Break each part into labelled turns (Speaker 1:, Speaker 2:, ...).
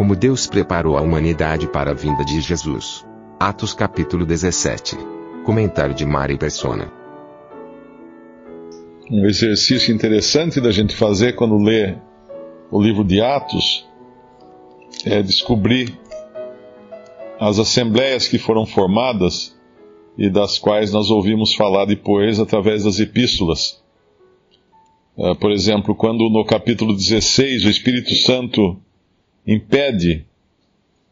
Speaker 1: Como Deus preparou a humanidade para a vinda de Jesus. Atos capítulo 17. Comentário de Mari Persona.
Speaker 2: Um exercício interessante da gente fazer quando lê o livro de Atos é descobrir as assembleias que foram formadas e das quais nós ouvimos falar depois através das epístolas. Uh, por exemplo, quando no capítulo 16 o Espírito Santo impede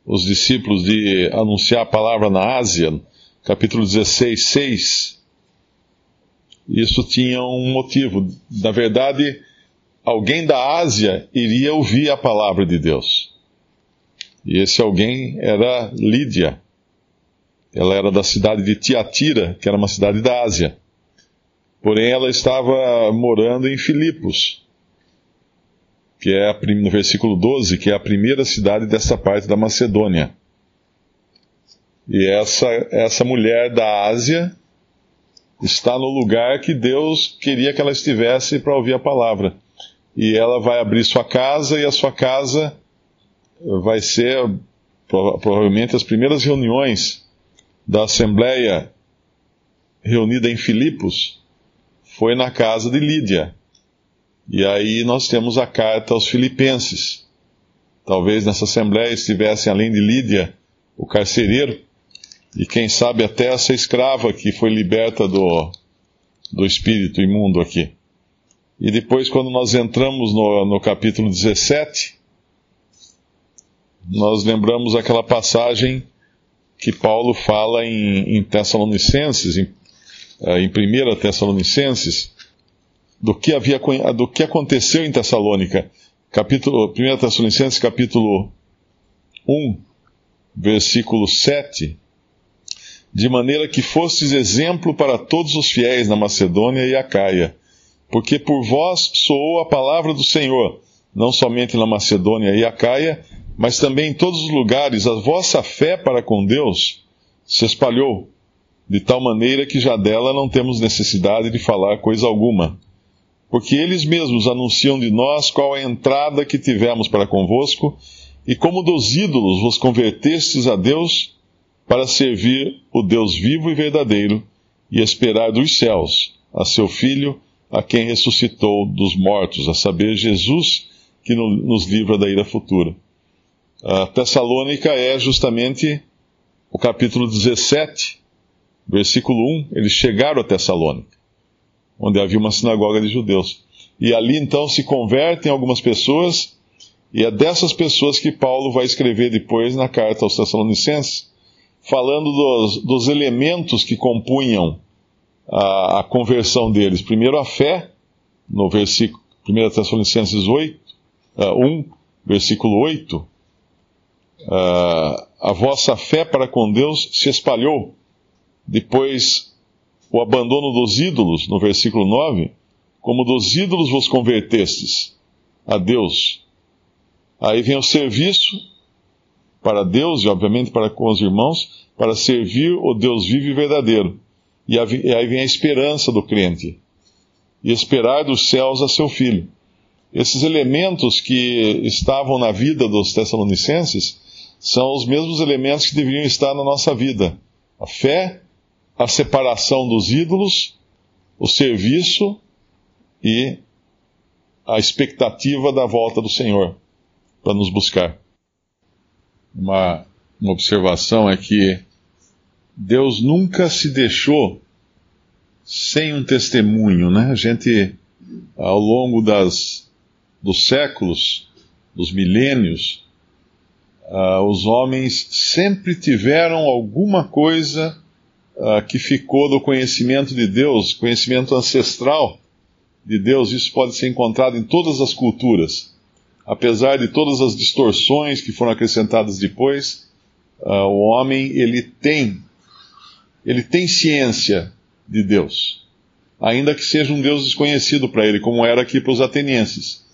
Speaker 2: os discípulos de anunciar a palavra na Ásia, capítulo 16, 6, isso tinha um motivo. Na verdade, alguém da Ásia iria ouvir a palavra de Deus. E esse alguém era Lídia. Ela era da cidade de Tiatira, que era uma cidade da Ásia. Porém, ela estava morando em Filipos, que é a, no versículo 12, que é a primeira cidade dessa parte da Macedônia. E essa, essa mulher da Ásia está no lugar que Deus queria que ela estivesse para ouvir a palavra e ela vai abrir sua casa e a sua casa vai ser provavelmente as primeiras reuniões da Assembleia reunida em Filipos foi na casa de Lídia. E aí nós temos a carta aos Filipenses. Talvez nessa Assembleia estivessem, além de Lídia, o carcereiro e quem sabe até essa escrava que foi liberta do, do espírito imundo aqui. E depois, quando nós entramos no, no capítulo 17, nós lembramos aquela passagem que Paulo fala em, em Tessalonicenses, em, eh, em 1 Tessalonicenses, do que, havia, do que aconteceu em Tessalônica. Capítulo, 1 Tessalonicenses, capítulo 1, versículo 7, de maneira que fostes exemplo para todos os fiéis na Macedônia e Acaia porque por vós soou a palavra do Senhor, não somente na Macedônia e Acaia, mas também em todos os lugares a vossa fé para com Deus se espalhou, de tal maneira que já dela não temos necessidade de falar coisa alguma. Porque eles mesmos anunciam de nós qual a entrada que tivemos para convosco, e como dos ídolos vos convertestes a Deus, para servir o Deus vivo e verdadeiro, e esperar dos céus a seu Filho, a quem ressuscitou dos mortos, a saber, Jesus, que nos livra da ira futura. A Tessalônica é justamente o capítulo 17, versículo 1. Eles chegaram a Tessalônica, onde havia uma sinagoga de judeus. E ali então se convertem algumas pessoas, e é dessas pessoas que Paulo vai escrever depois na carta aos Tessalonicenses, falando dos, dos elementos que compunham a, a conversão deles. Primeiro a fé, no versículo 1 Tessalonicenses 8, uh, 1, versículo 8. Uh, a vossa fé para com Deus se espalhou. Depois, o abandono dos ídolos, no versículo 9. Como dos ídolos vos convertestes a Deus. Aí vem o serviço para Deus e, obviamente, para com os irmãos, para servir o Deus vivo e verdadeiro. E aí vem a esperança do crente. E esperar dos céus a seu filho. Esses elementos que estavam na vida dos Tessalonicenses são os mesmos elementos que deveriam estar na nossa vida: a fé, a separação dos ídolos, o serviço e a expectativa da volta do Senhor para nos buscar. Uma, uma observação é que Deus nunca se deixou sem um testemunho, né? A gente, ao longo das, dos séculos, dos milênios, uh, os homens sempre tiveram alguma coisa uh, que ficou do conhecimento de Deus, conhecimento ancestral de Deus, isso pode ser encontrado em todas as culturas. Apesar de todas as distorções que foram acrescentadas depois, uh, o homem ele tem ele tem ciência de Deus, ainda que seja um Deus desconhecido para ele, como era aqui para os atenienses.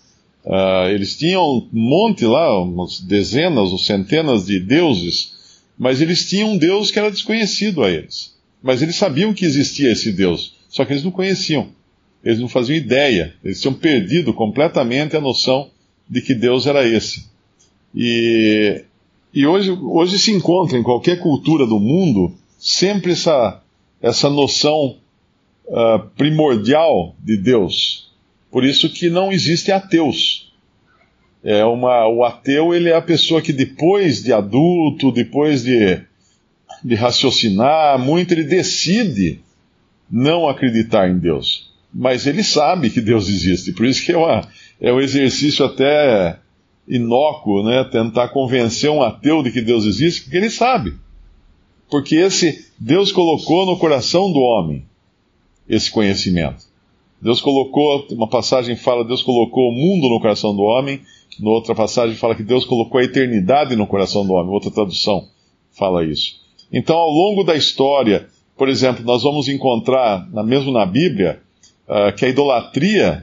Speaker 2: Uh, eles tinham um monte lá, umas dezenas ou centenas de deuses, mas eles tinham um Deus que era desconhecido a eles. Mas eles sabiam que existia esse Deus, só que eles não conheciam. Eles não faziam ideia, eles tinham perdido completamente a noção de que Deus era esse. E, e hoje, hoje se encontra em qualquer cultura do mundo sempre essa, essa noção uh, primordial de Deus. Por isso que não existe ateus. É uma, o ateu ele é a pessoa que depois de adulto, depois de, de raciocinar muito, ele decide não acreditar em Deus. Mas ele sabe que Deus existe. Por isso que é, uma, é um exercício até inócuo, né? Tentar convencer um ateu de que Deus existe, porque ele sabe. Porque esse Deus colocou no coração do homem esse conhecimento. Deus colocou, uma passagem fala, Deus colocou o mundo no coração do homem, na outra passagem fala que Deus colocou a eternidade no coração do homem, outra tradução fala isso. Então, ao longo da história, por exemplo, nós vamos encontrar, mesmo na Bíblia, uh, que a idolatria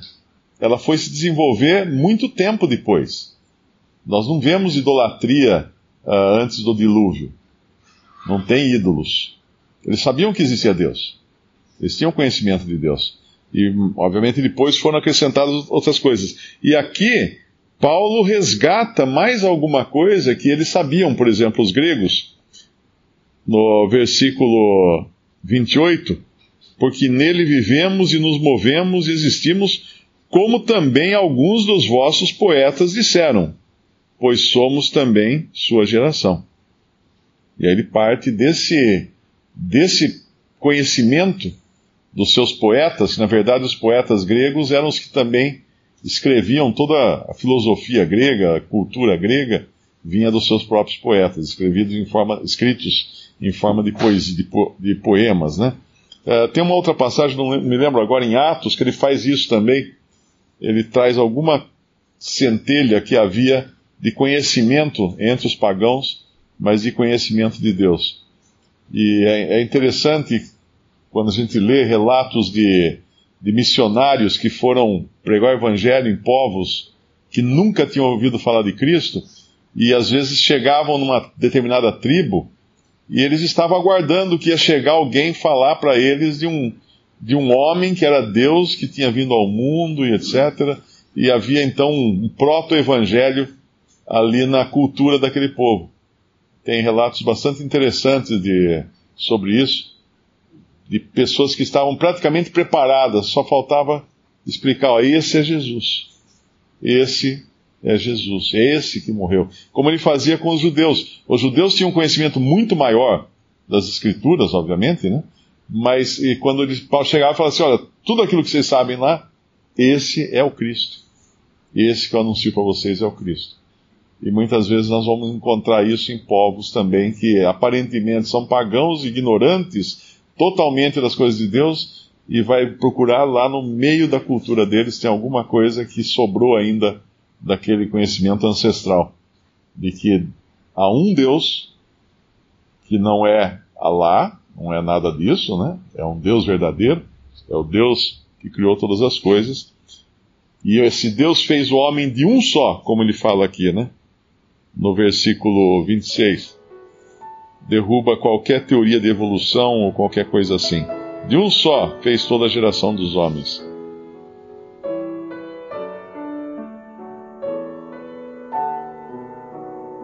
Speaker 2: ela foi se desenvolver muito tempo depois. Nós não vemos idolatria uh, antes do dilúvio. Não tem ídolos. Eles sabiam que existia Deus. Eles tinham conhecimento de Deus. E, obviamente, depois foram acrescentadas outras coisas. E aqui, Paulo resgata mais alguma coisa que eles sabiam, por exemplo, os gregos, no versículo 28, porque nele vivemos e nos movemos e existimos, como também alguns dos vossos poetas disseram, pois somos também sua geração. E aí ele parte desse, desse conhecimento dos seus poetas, que na verdade os poetas gregos eram os que também escreviam toda a filosofia grega, a cultura grega, vinha dos seus próprios poetas, escrevidos em forma, escritos em forma de poesia, de, po, de poemas, né? Uh, tem uma outra passagem, não me lembro agora, em Atos, que ele faz isso também. Ele traz alguma centelha que havia de conhecimento entre os pagãos, mas de conhecimento de Deus. E é, é interessante quando a gente lê relatos de, de missionários que foram pregar o evangelho em povos que nunca tinham ouvido falar de Cristo, e às vezes chegavam numa determinada tribo e eles estavam aguardando que ia chegar alguém falar para eles de um, de um homem que era Deus, que tinha vindo ao mundo e etc. E havia então um proto-evangelho ali na cultura daquele povo. Tem relatos bastante interessantes de, sobre isso de pessoas que estavam praticamente preparadas, só faltava explicar: ó, esse é Jesus. Esse é Jesus, é esse que morreu. Como ele fazia com os judeus. Os judeus tinham um conhecimento muito maior das Escrituras, obviamente, né? Mas e quando ele chegava falava assim: olha, tudo aquilo que vocês sabem lá, esse é o Cristo. Esse que eu anuncio para vocês é o Cristo. E muitas vezes nós vamos encontrar isso em povos também que aparentemente são pagãos, ignorantes totalmente das coisas de Deus e vai procurar lá no meio da cultura deles tem alguma coisa que sobrou ainda daquele conhecimento ancestral de que há um Deus que não é Alá, não é nada disso, né? É um Deus verdadeiro, é o Deus que criou todas as coisas. E esse Deus fez o homem de um só, como ele fala aqui, né? No versículo 26 derruba qualquer teoria de evolução ou qualquer coisa assim. De um só fez toda a geração dos homens.